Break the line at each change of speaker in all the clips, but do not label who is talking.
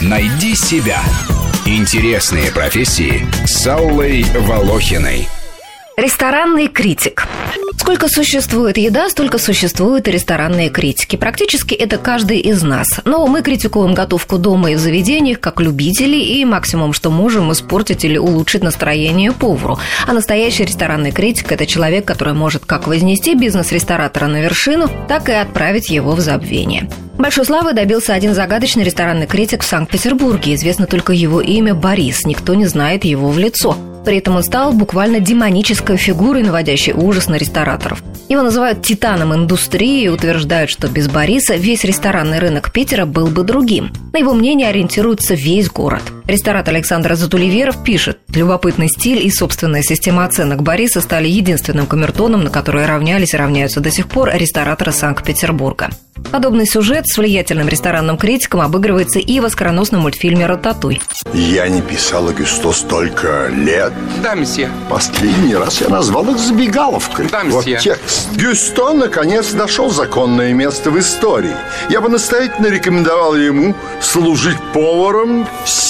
Найди себя. Интересные профессии с Аллой Волохиной.
Ресторанный критик. Сколько существует еда, столько существуют и ресторанные критики. Практически это каждый из нас. Но мы критикуем готовку дома и в заведениях как любители, и максимум, что можем, испортить или улучшить настроение повару. А настоящий ресторанный критик – это человек, который может как вознести бизнес ресторатора на вершину, так и отправить его в забвение. Большой славы добился один загадочный ресторанный критик в Санкт-Петербурге. Известно только его имя Борис, никто не знает его в лицо. При этом он стал буквально демонической фигурой, наводящей ужас на рестораторов. Его называют титаном индустрии и утверждают, что без Бориса весь ресторанный рынок Питера был бы другим. На его мнение ориентируется весь город. Ресторатор Александр Затуливеров пишет, любопытный стиль и собственная система оценок Бориса стали единственным камертоном, на который равнялись и равняются до сих пор рестораторы Санкт-Петербурга. Подобный сюжет с влиятельным ресторанным критиком обыгрывается и в оскароносном мультфильме «Рататуй».
Я не писал Агюсто столько лет.
Да, месье.
Последний раз я назвал их забегаловкой.
Да,
вот
месье.
текст. Гюсто наконец нашел законное место в истории. Я бы настоятельно рекомендовал ему служить поваром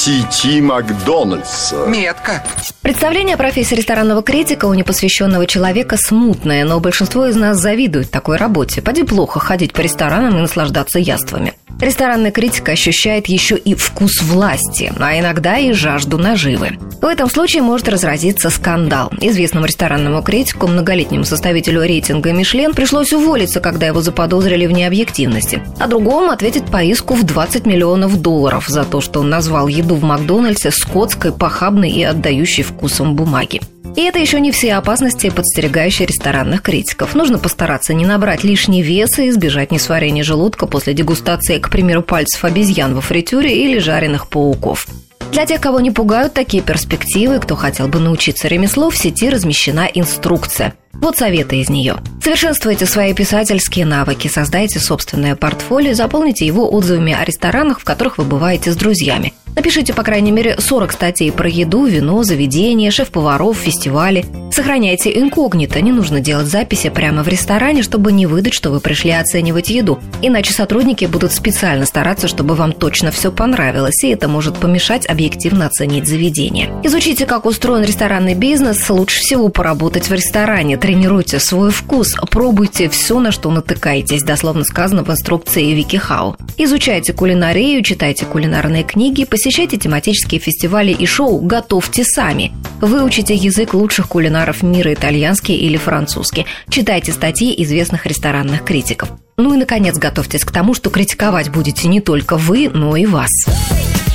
сети Макдональдса.
Метко.
Представление о профессии ресторанного критика у непосвященного человека смутное, но большинство из нас завидует такой работе. Поди плохо ходить по ресторанам и наслаждаться яствами. Ресторанный критик ощущает еще и вкус власти, а иногда и жажду наживы. В этом случае может разразиться скандал. Известному ресторанному критику, многолетнему составителю рейтинга «Мишлен» пришлось уволиться, когда его заподозрили в необъективности. А другому ответить по иску в 20 миллионов долларов за то, что он назвал еду в Макдональдсе скотской, похабной и отдающей вкусом бумаги. И это еще не все опасности, подстерегающие ресторанных критиков. Нужно постараться не набрать лишний вес и избежать несварения желудка после дегустации, к примеру, пальцев обезьян во фритюре или жареных пауков. Для тех, кого не пугают такие перспективы, кто хотел бы научиться ремеслу, в сети размещена инструкция. Вот советы из нее. Совершенствуйте свои писательские навыки, создайте собственное портфолио, заполните его отзывами о ресторанах, в которых вы бываете с друзьями. Напишите, по крайней мере, 40 статей про еду, вино, заведения, шеф-поваров, фестивали. Сохраняйте инкогнито, не нужно делать записи прямо в ресторане, чтобы не выдать, что вы пришли оценивать еду. Иначе сотрудники будут специально стараться, чтобы вам точно все понравилось, и это может помешать объективно оценить заведение. Изучите, как устроен ресторанный бизнес, лучше всего поработать в ресторане, тренируйте свой вкус, пробуйте все, на что натыкаетесь, дословно сказано в инструкции Вики Хау. Изучайте кулинарию, читайте кулинарные книги, посещайте тематические фестивали и шоу «Готовьте сами». Выучите язык лучших кулинаров мира итальянский или французский. Читайте статьи известных ресторанных критиков. Ну и, наконец, готовьтесь к тому, что критиковать будете не только вы, но и вас.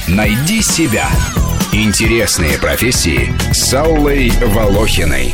Найди себя. Интересные профессии с Аллой Волохиной.